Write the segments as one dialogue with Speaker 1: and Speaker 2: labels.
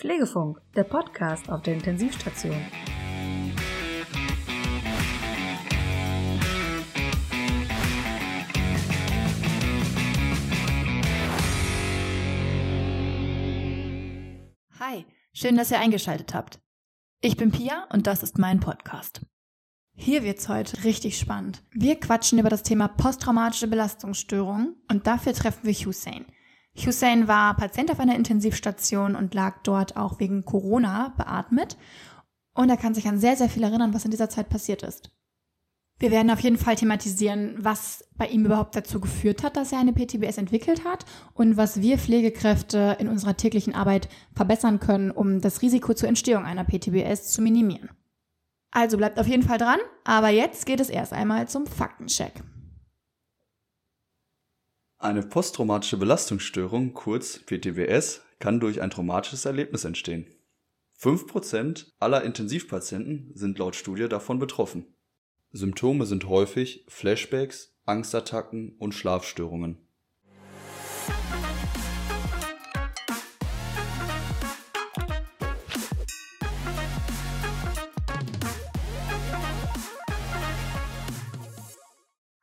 Speaker 1: Pflegefunk, der Podcast auf der Intensivstation.
Speaker 2: Hi, schön, dass ihr eingeschaltet habt. Ich bin Pia und das ist mein Podcast. Hier wird's heute richtig spannend. Wir quatschen über das Thema posttraumatische Belastungsstörung und dafür treffen wir Hussein. Hussein war Patient auf einer Intensivstation und lag dort auch wegen Corona beatmet. Und er kann sich an sehr, sehr viel erinnern, was in dieser Zeit passiert ist. Wir werden auf jeden Fall thematisieren, was bei ihm überhaupt dazu geführt hat, dass er eine PTBS entwickelt hat und was wir Pflegekräfte in unserer täglichen Arbeit verbessern können, um das Risiko zur Entstehung einer PTBS zu minimieren. Also bleibt auf jeden Fall dran, aber jetzt geht es erst einmal zum Faktencheck.
Speaker 3: Eine posttraumatische Belastungsstörung, kurz PTBS, kann durch ein traumatisches Erlebnis entstehen. 5% aller Intensivpatienten sind laut Studie davon betroffen. Symptome sind häufig Flashbacks, Angstattacken und Schlafstörungen.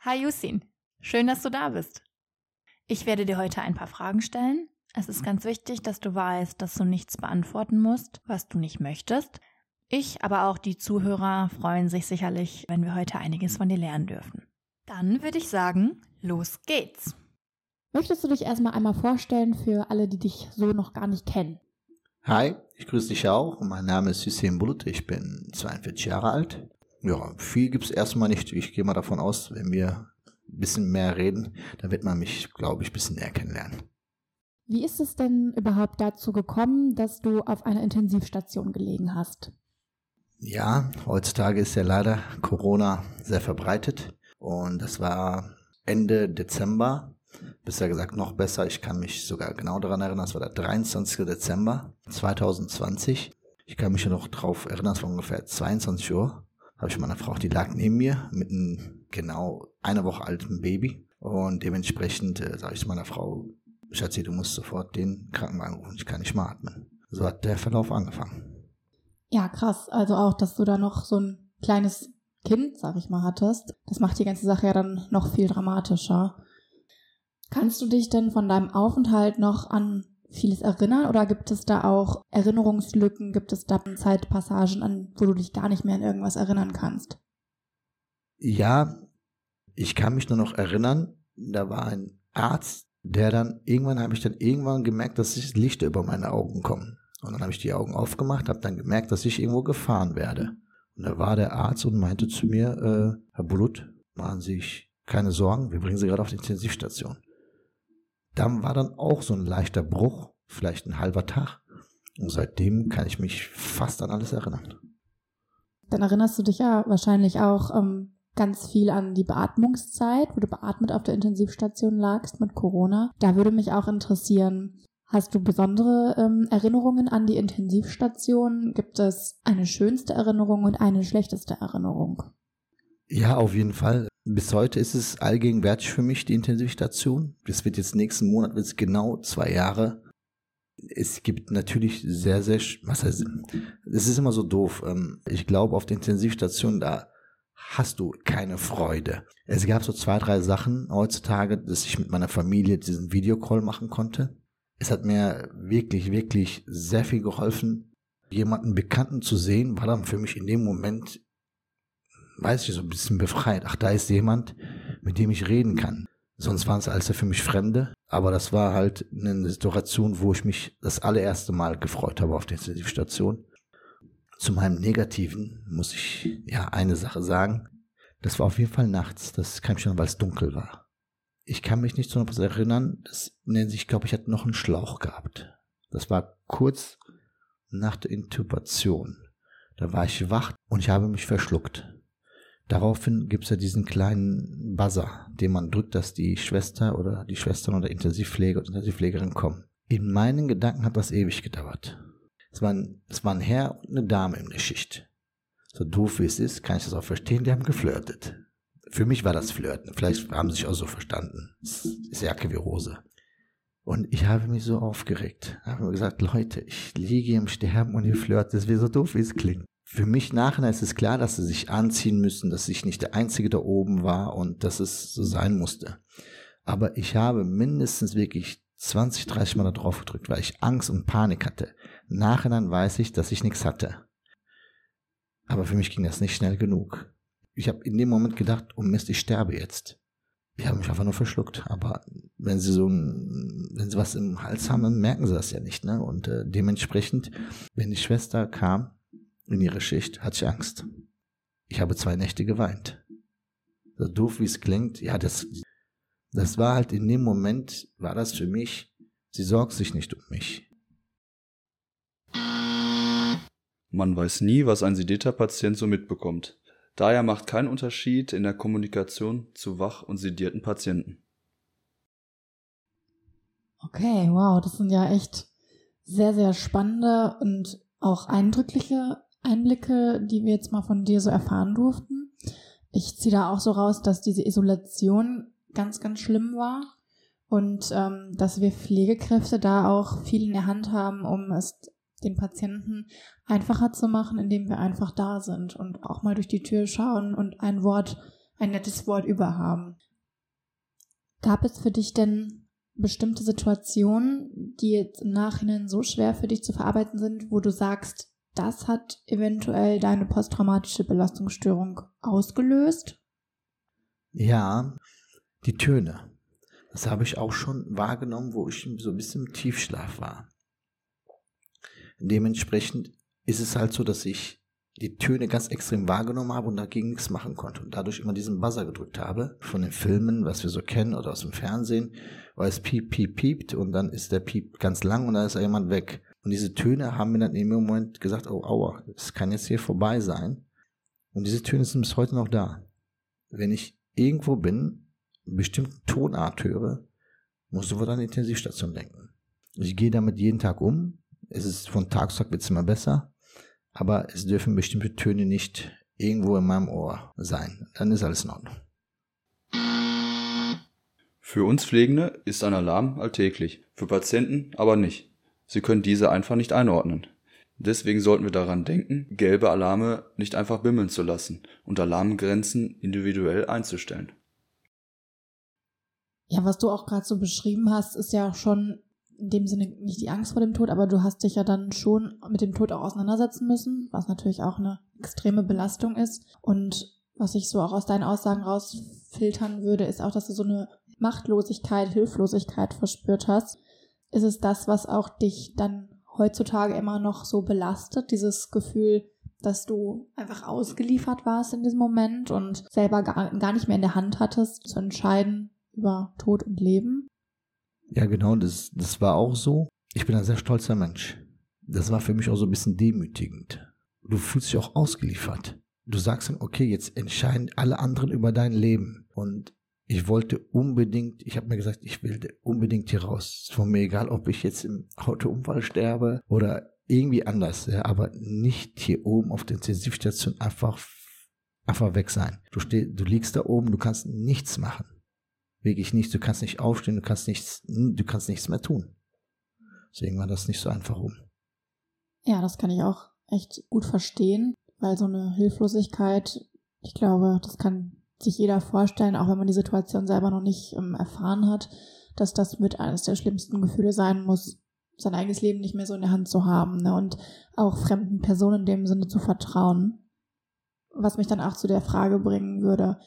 Speaker 2: Hi Yusin, schön, dass du da bist. Ich werde dir heute ein paar Fragen stellen. Es ist ganz wichtig, dass du weißt, dass du nichts beantworten musst, was du nicht möchtest. Ich, aber auch die Zuhörer freuen sich sicherlich, wenn wir heute einiges von dir lernen dürfen. Dann würde ich sagen, los geht's.
Speaker 4: Möchtest du dich erstmal einmal vorstellen für alle, die dich so noch gar nicht kennen?
Speaker 5: Hi, ich grüße dich auch. Mein Name ist Hussein Bulut, ich bin 42 Jahre alt. Ja, viel gibt's erstmal nicht. Ich gehe mal davon aus, wenn wir ein bisschen mehr reden, dann wird man mich, glaube ich, ein bisschen näher kennenlernen.
Speaker 4: Wie ist es denn überhaupt dazu gekommen, dass du auf einer Intensivstation gelegen hast?
Speaker 5: Ja, heutzutage ist ja leider Corona sehr verbreitet und das war Ende Dezember. Besser gesagt noch besser, ich kann mich sogar genau daran erinnern, das war der 23. Dezember 2020. Ich kann mich noch darauf erinnern, es war ungefähr 22 Uhr. Habe ich meine Frau, die lag neben mir mit einem genau eine Woche alten Baby. Und dementsprechend äh, sage ich zu meiner Frau, Schatzi, du musst sofort den Krankenwagen rufen, ich kann nicht mehr atmen. So hat der Verlauf angefangen.
Speaker 4: Ja, krass. Also auch, dass du da noch so ein kleines Kind, sag ich mal, hattest. Das macht die ganze Sache ja dann noch viel dramatischer. Kannst du dich denn von deinem Aufenthalt noch an vieles erinnern oder gibt es da auch Erinnerungslücken, gibt es da Zeitpassagen, an wo du dich gar nicht mehr an irgendwas erinnern kannst?
Speaker 5: Ja, ich kann mich nur noch erinnern, da war ein Arzt, der dann, irgendwann habe ich dann irgendwann gemerkt, dass sich Lichter über meine Augen kommen. Und dann habe ich die Augen aufgemacht, habe dann gemerkt, dass ich irgendwo gefahren werde. Und da war der Arzt und meinte zu mir, äh, Herr Bulut, machen Sie sich keine Sorgen, wir bringen Sie gerade auf die Intensivstation. Dann war dann auch so ein leichter Bruch, vielleicht ein halber Tag. Und seitdem kann ich mich fast an alles erinnern.
Speaker 4: Dann erinnerst du dich ja wahrscheinlich auch ähm, ganz viel an die Beatmungszeit, wo du beatmet auf der Intensivstation lagst mit Corona. Da würde mich auch interessieren, hast du besondere ähm, Erinnerungen an die Intensivstation? Gibt es eine schönste Erinnerung und eine schlechteste Erinnerung?
Speaker 5: Ja, auf jeden Fall. Bis heute ist es allgegenwärtig für mich, die Intensivstation. Das wird jetzt nächsten Monat wird's genau zwei Jahre. Es gibt natürlich sehr, sehr, was heißt, es ist immer so doof. Ähm, ich glaube, auf der Intensivstation, da hast du keine Freude. Es gab so zwei, drei Sachen heutzutage, dass ich mit meiner Familie diesen Videocall machen konnte. Es hat mir wirklich, wirklich sehr viel geholfen. Jemanden Bekannten zu sehen, war dann für mich in dem Moment, weiß ich, so ein bisschen befreit. Ach, da ist jemand, mit dem ich reden kann. Sonst waren es alles für mich Fremde. Aber das war halt eine Situation, wo ich mich das allererste Mal gefreut habe auf der Intensivstation. Zu meinem Negativen muss ich ja eine Sache sagen. Das war auf jeden Fall nachts. Das ich schon, weil es dunkel war. Ich kann mich nicht zu 100% erinnern. Das nennt sich, glaube ich, hatte noch einen Schlauch gehabt. Das war kurz nach der Intubation. Da war ich wach und ich habe mich verschluckt. Daraufhin gibt es ja diesen kleinen Buzzer, den man drückt, dass die Schwester oder die Schwestern oder Intensivpfleger oder Intensivpflegerin kommen. In meinen Gedanken hat das ewig gedauert. Es war, ein, es war ein Herr und eine Dame in der Schicht. So doof wie es ist, kann ich das auch verstehen, die haben geflirtet. Für mich war das Flirten. Vielleicht haben sie sich auch so verstanden. Es ist Jacke wie Hose. Und ich habe mich so aufgeregt. Ich habe mir gesagt, Leute, ich liege im Sterben und ihr flirt. Das wäre so doof, wie es klingt. Für mich nachher ist es klar, dass sie sich anziehen müssen, dass ich nicht der Einzige da oben war und dass es so sein musste. Aber ich habe mindestens wirklich 20, 30 Mal da drauf gedrückt, weil ich Angst und Panik hatte. Nachhinein weiß ich, dass ich nichts hatte. Aber für mich ging das nicht schnell genug. Ich habe in dem Moment gedacht, oh Mist, ich sterbe jetzt. Ich habe mich einfach nur verschluckt. Aber wenn sie so ein, wenn sie was im Hals haben, dann merken sie das ja nicht. Ne? Und äh, dementsprechend, wenn die Schwester kam in ihre Schicht, hatte ich Angst. Ich habe zwei Nächte geweint. So doof wie es klingt, ja, das, das war halt in dem Moment, war das für mich, sie sorgt sich nicht um mich.
Speaker 3: Man weiß nie, was ein sedierter Patient so mitbekommt. Daher macht kein Unterschied in der Kommunikation zu wach und sedierten Patienten.
Speaker 4: Okay, wow, das sind ja echt sehr, sehr spannende und auch eindrückliche Einblicke, die wir jetzt mal von dir so erfahren durften. Ich ziehe da auch so raus, dass diese Isolation ganz, ganz schlimm war und ähm, dass wir Pflegekräfte da auch viel in der Hand haben, um es den Patienten einfacher zu machen, indem wir einfach da sind und auch mal durch die Tür schauen und ein Wort, ein nettes Wort überhaben. Gab es für dich denn bestimmte Situationen, die jetzt im Nachhinein so schwer für dich zu verarbeiten sind, wo du sagst, das hat eventuell deine posttraumatische Belastungsstörung ausgelöst?
Speaker 5: Ja, die Töne. Das habe ich auch schon wahrgenommen, wo ich so ein bisschen im Tiefschlaf war. Dementsprechend ist es halt so, dass ich die Töne ganz extrem wahrgenommen habe und dagegen nichts machen konnte und dadurch immer diesen Buzzer gedrückt habe von den Filmen, was wir so kennen oder aus dem Fernsehen, weil es piep, piep, piept und dann ist der Piep ganz lang und dann ist jemand weg. Und diese Töne haben mir dann in dem Moment gesagt, oh, aua, es kann jetzt hier vorbei sein. Und diese Töne sind bis heute noch da. Wenn ich irgendwo bin, bestimmten Tonart höre, muss ich an die Intensivstation denken. Ich gehe damit jeden Tag um, es ist von Tag zu Tag wird es immer besser, aber es dürfen bestimmte Töne nicht irgendwo in meinem Ohr sein. Dann ist alles in Ordnung.
Speaker 3: Für uns Pflegende ist ein Alarm alltäglich, für Patienten aber nicht. Sie können diese einfach nicht einordnen. Deswegen sollten wir daran denken, gelbe Alarme nicht einfach bimmeln zu lassen und Alarmgrenzen individuell einzustellen.
Speaker 4: Ja, was du auch gerade so beschrieben hast, ist ja schon in dem Sinne nicht die Angst vor dem Tod, aber du hast dich ja dann schon mit dem Tod auch auseinandersetzen müssen, was natürlich auch eine extreme Belastung ist. Und was ich so auch aus deinen Aussagen rausfiltern würde, ist auch, dass du so eine Machtlosigkeit, Hilflosigkeit verspürt hast. Ist es das, was auch dich dann heutzutage immer noch so belastet, dieses Gefühl, dass du einfach ausgeliefert warst in diesem Moment und selber gar, gar nicht mehr in der Hand hattest, zu entscheiden über Tod und Leben?
Speaker 5: Ja, genau, das, das war auch so. Ich bin ein sehr stolzer Mensch. Das war für mich auch so ein bisschen demütigend. Du fühlst dich auch ausgeliefert. Du sagst dann, okay, jetzt entscheiden alle anderen über dein Leben. Und ich wollte unbedingt, ich habe mir gesagt, ich will unbedingt hier raus. Es war mir egal, ob ich jetzt im Autounfall sterbe oder irgendwie anders, ja, aber nicht hier oben auf der Intensivstation einfach, einfach weg sein. Du, steh, du liegst da oben, du kannst nichts machen. Wirklich nichts. Du kannst nicht aufstehen, du kannst nichts, du kannst nichts mehr tun. Deswegen war das nicht so einfach rum.
Speaker 4: Ja, das kann ich auch echt gut verstehen, weil so eine Hilflosigkeit, ich glaube, das kann sich jeder vorstellen, auch wenn man die Situation selber noch nicht ähm, erfahren hat, dass das mit eines der schlimmsten Gefühle sein muss, sein eigenes Leben nicht mehr so in der Hand zu haben ne? und auch fremden Personen in dem Sinne zu vertrauen. Was mich dann auch zu der Frage bringen würde,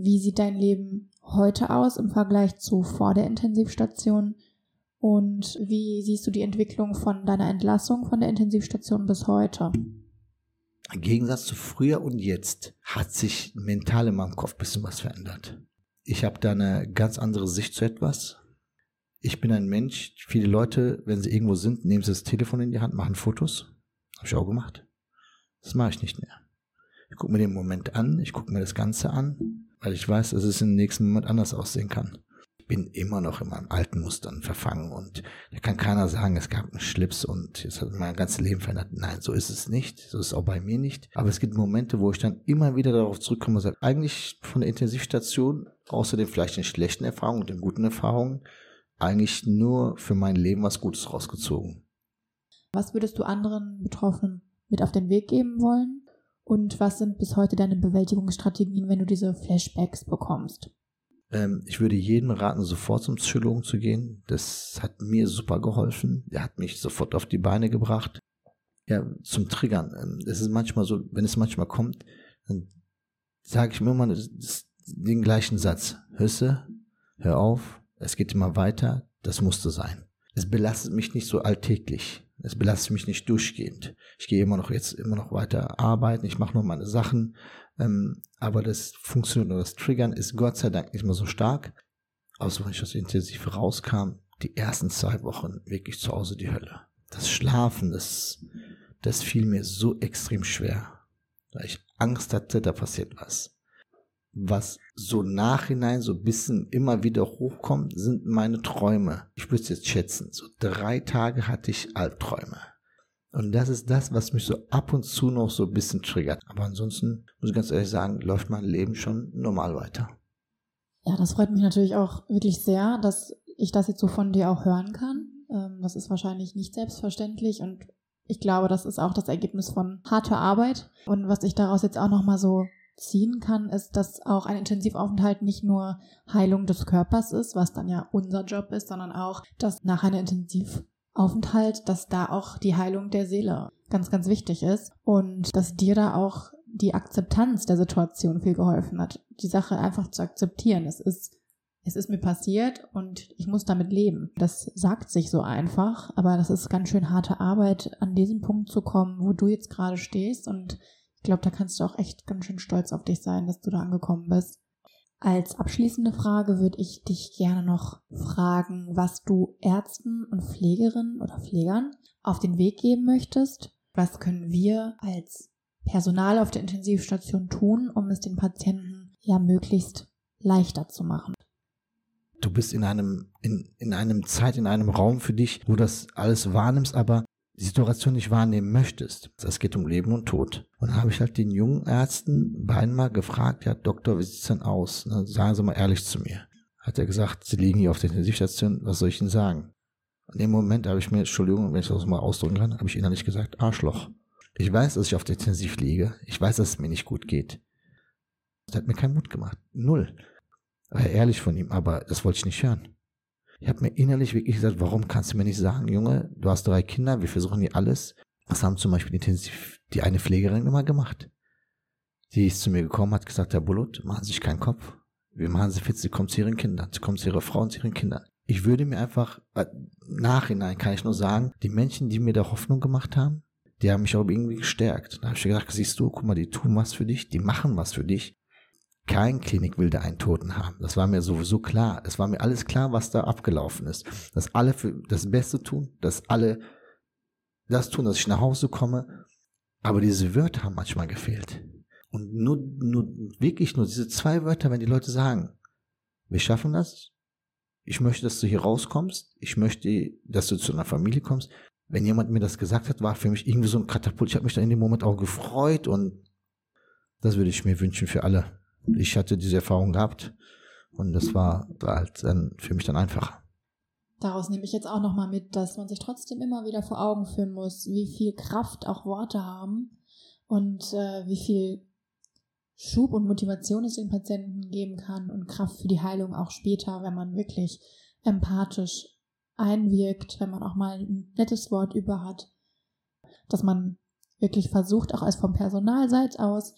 Speaker 4: wie sieht dein Leben heute aus im Vergleich zu vor der Intensivstation? Und wie siehst du die Entwicklung von deiner Entlassung von der Intensivstation bis heute?
Speaker 5: Im Gegensatz zu früher und jetzt hat sich mental in meinem Kopf ein bisschen was verändert. Ich habe da eine ganz andere Sicht zu etwas. Ich bin ein Mensch, viele Leute, wenn sie irgendwo sind, nehmen sie das Telefon in die Hand, machen Fotos. Habe ich auch gemacht. Das mache ich nicht mehr. Ich gucke mir den Moment an, ich gucke mir das Ganze an, weil ich weiß, dass es im nächsten Moment anders aussehen kann. Ich bin immer noch in meinen alten Mustern verfangen und da kann keiner sagen, es gab einen Schlips und es hat mein ganzes Leben verändert. Nein, so ist es nicht. So ist es auch bei mir nicht. Aber es gibt Momente, wo ich dann immer wieder darauf zurückkomme und sage, eigentlich von der Intensivstation, außer den vielleicht den schlechten Erfahrungen und den guten Erfahrungen, eigentlich nur für mein Leben was Gutes rausgezogen.
Speaker 4: Was würdest du anderen Betroffenen mit auf den Weg geben wollen? Und was sind bis heute deine Bewältigungsstrategien, wenn du diese Flashbacks bekommst?
Speaker 5: Ähm, ich würde jedem raten, sofort zum Psychologen zu gehen. Das hat mir super geholfen. Der hat mich sofort auf die Beine gebracht. Ja, zum Triggern. Ähm, es ist manchmal so, wenn es manchmal kommt, dann sage ich mir immer den gleichen Satz. Du? Hör auf. Es geht immer weiter. Das musste sein. Es belastet mich nicht so alltäglich. Es belastet mich nicht durchgehend. Ich gehe immer noch jetzt immer noch weiter arbeiten. Ich mache noch meine Sachen. Ähm, aber das Funktionieren oder das Triggern ist Gott sei Dank nicht mehr so stark. Außer wenn ich aus Intensiv rauskam, die ersten zwei Wochen wirklich zu Hause die Hölle. Das Schlafen, das, das fiel mir so extrem schwer. Weil ich Angst hatte, da passiert was. Was so nachhinein so ein bisschen immer wieder hochkommt, sind meine Träume. Ich würde es jetzt schätzen. So drei Tage hatte ich Albträume. Und das ist das, was mich so ab und zu noch so ein bisschen triggert. Aber ansonsten muss ich ganz ehrlich sagen, läuft mein Leben schon normal weiter.
Speaker 4: Ja, das freut mich natürlich auch wirklich sehr, dass ich das jetzt so von dir auch hören kann. Ähm, das ist wahrscheinlich nicht selbstverständlich und ich glaube, das ist auch das Ergebnis von harter Arbeit. Und was ich daraus jetzt auch nochmal so ziehen kann, ist, dass auch ein Intensivaufenthalt nicht nur Heilung des Körpers ist, was dann ja unser Job ist, sondern auch, dass nach einer Intensivaufenthalt, dass da auch die Heilung der Seele ganz, ganz wichtig ist und dass dir da auch die Akzeptanz der Situation viel geholfen hat, die Sache einfach zu akzeptieren. Es ist es ist mir passiert und ich muss damit leben. Das sagt sich so einfach, aber das ist ganz schön harte Arbeit, an diesen Punkt zu kommen, wo du jetzt gerade stehst und glaube, da kannst du auch echt ganz schön stolz auf dich sein, dass du da angekommen bist. Als abschließende Frage würde ich dich gerne noch fragen, was du Ärzten und Pflegerinnen oder Pflegern auf den Weg geben möchtest. Was können wir als Personal auf der Intensivstation tun, um es den Patienten ja möglichst leichter zu machen?
Speaker 5: Du bist in einem, in, in einem Zeit, in einem Raum für dich, wo das alles wahrnimmst, aber die Situation nicht wahrnehmen möchtest. Es geht um Leben und Tod. Und habe ich halt den jungen Ärzten beinahe gefragt, ja, Doktor, wie sieht's denn aus? Na, sagen Sie mal ehrlich zu mir. Hat er gesagt, Sie liegen hier auf der Intensivstation, was soll ich Ihnen sagen? In dem Moment habe ich mir, Entschuldigung, wenn ich das mal ausdrücken kann, habe ich innerlich gesagt, Arschloch. Ich weiß, dass ich auf der Intensiv liege. Ich weiß, dass es mir nicht gut geht. Das hat mir keinen Mut gemacht. Null. War ehrlich von ihm, aber das wollte ich nicht hören. Ich habe mir innerlich wirklich gesagt, warum kannst du mir nicht sagen, Junge, du hast drei Kinder, wir versuchen hier alles. Was haben zum Beispiel intensiv die eine Pflegerin immer gemacht? Die ist zu mir gekommen, hat gesagt, Herr Bullut, machen Sie sich keinen Kopf. Wir machen Sie fit, Sie kommen zu Ihren Kindern, Sie kommen zu Ihrer Frau und zu Ihren Kindern. Ich würde mir einfach, äh, nachhinein kann ich nur sagen, die Menschen, die mir da Hoffnung gemacht haben, die haben mich auch irgendwie gestärkt. Da habe ich gedacht, siehst du, guck mal, die tun was für dich, die machen was für dich. Kein Klinik will da einen Toten haben. Das war mir sowieso klar. Es war mir alles klar, was da abgelaufen ist. Dass alle für das Beste tun, dass alle das tun, dass ich nach Hause komme. Aber diese Wörter haben manchmal gefehlt. Und nur, nur, wirklich nur diese zwei Wörter, wenn die Leute sagen, wir schaffen das, ich möchte, dass du hier rauskommst, ich möchte, dass du zu einer Familie kommst. Wenn jemand mir das gesagt hat, war für mich irgendwie so ein Katapult. Ich habe mich da in dem Moment auch gefreut und das würde ich mir wünschen für alle ich hatte diese Erfahrung gehabt und das war halt dann für mich dann einfacher.
Speaker 4: Daraus nehme ich jetzt auch nochmal mit, dass man sich trotzdem immer wieder vor Augen führen muss, wie viel Kraft auch Worte haben und äh, wie viel Schub und Motivation es den Patienten geben kann und Kraft für die Heilung auch später, wenn man wirklich empathisch einwirkt, wenn man auch mal ein nettes Wort über hat, dass man wirklich versucht, auch als vom Personalseits aus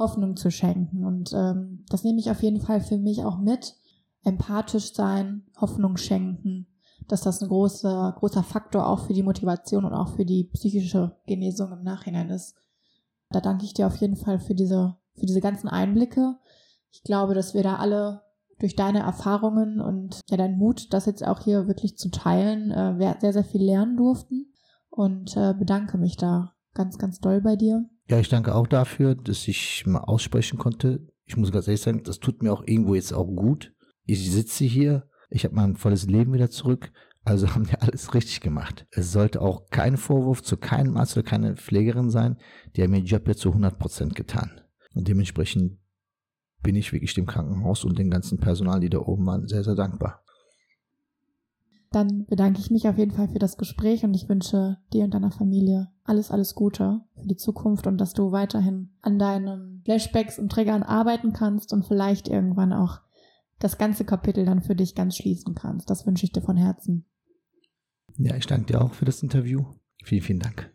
Speaker 4: Hoffnung zu schenken. Und ähm, das nehme ich auf jeden Fall für mich auch mit. Empathisch sein, Hoffnung schenken, dass das ein großer, großer Faktor auch für die Motivation und auch für die psychische Genesung im Nachhinein ist. Da danke ich dir auf jeden Fall für diese, für diese ganzen Einblicke. Ich glaube, dass wir da alle durch deine Erfahrungen und ja, dein Mut, das jetzt auch hier wirklich zu teilen, äh, sehr, sehr viel lernen durften und äh, bedanke mich da ganz, ganz doll bei dir.
Speaker 5: Ja, ich danke auch dafür, dass ich mal aussprechen konnte. Ich muss ganz ehrlich sagen, das tut mir auch irgendwo jetzt auch gut. Ich sitze hier, ich habe mein volles Leben wieder zurück. Also haben wir alles richtig gemacht. Es sollte auch kein Vorwurf zu keinem Arzt oder keine Pflegerin sein. Die haben ihren Job jetzt zu 100 Prozent getan. Und dementsprechend bin ich wirklich dem Krankenhaus und dem ganzen Personal, die da oben waren, sehr, sehr dankbar.
Speaker 4: Dann bedanke ich mich auf jeden Fall für das Gespräch und ich wünsche dir und deiner Familie alles, alles Gute für die Zukunft und dass du weiterhin an deinen Flashbacks und Triggern arbeiten kannst und vielleicht irgendwann auch das ganze Kapitel dann für dich ganz schließen kannst. Das wünsche ich dir von Herzen.
Speaker 5: Ja, ich danke dir auch für das Interview. Vielen, vielen Dank.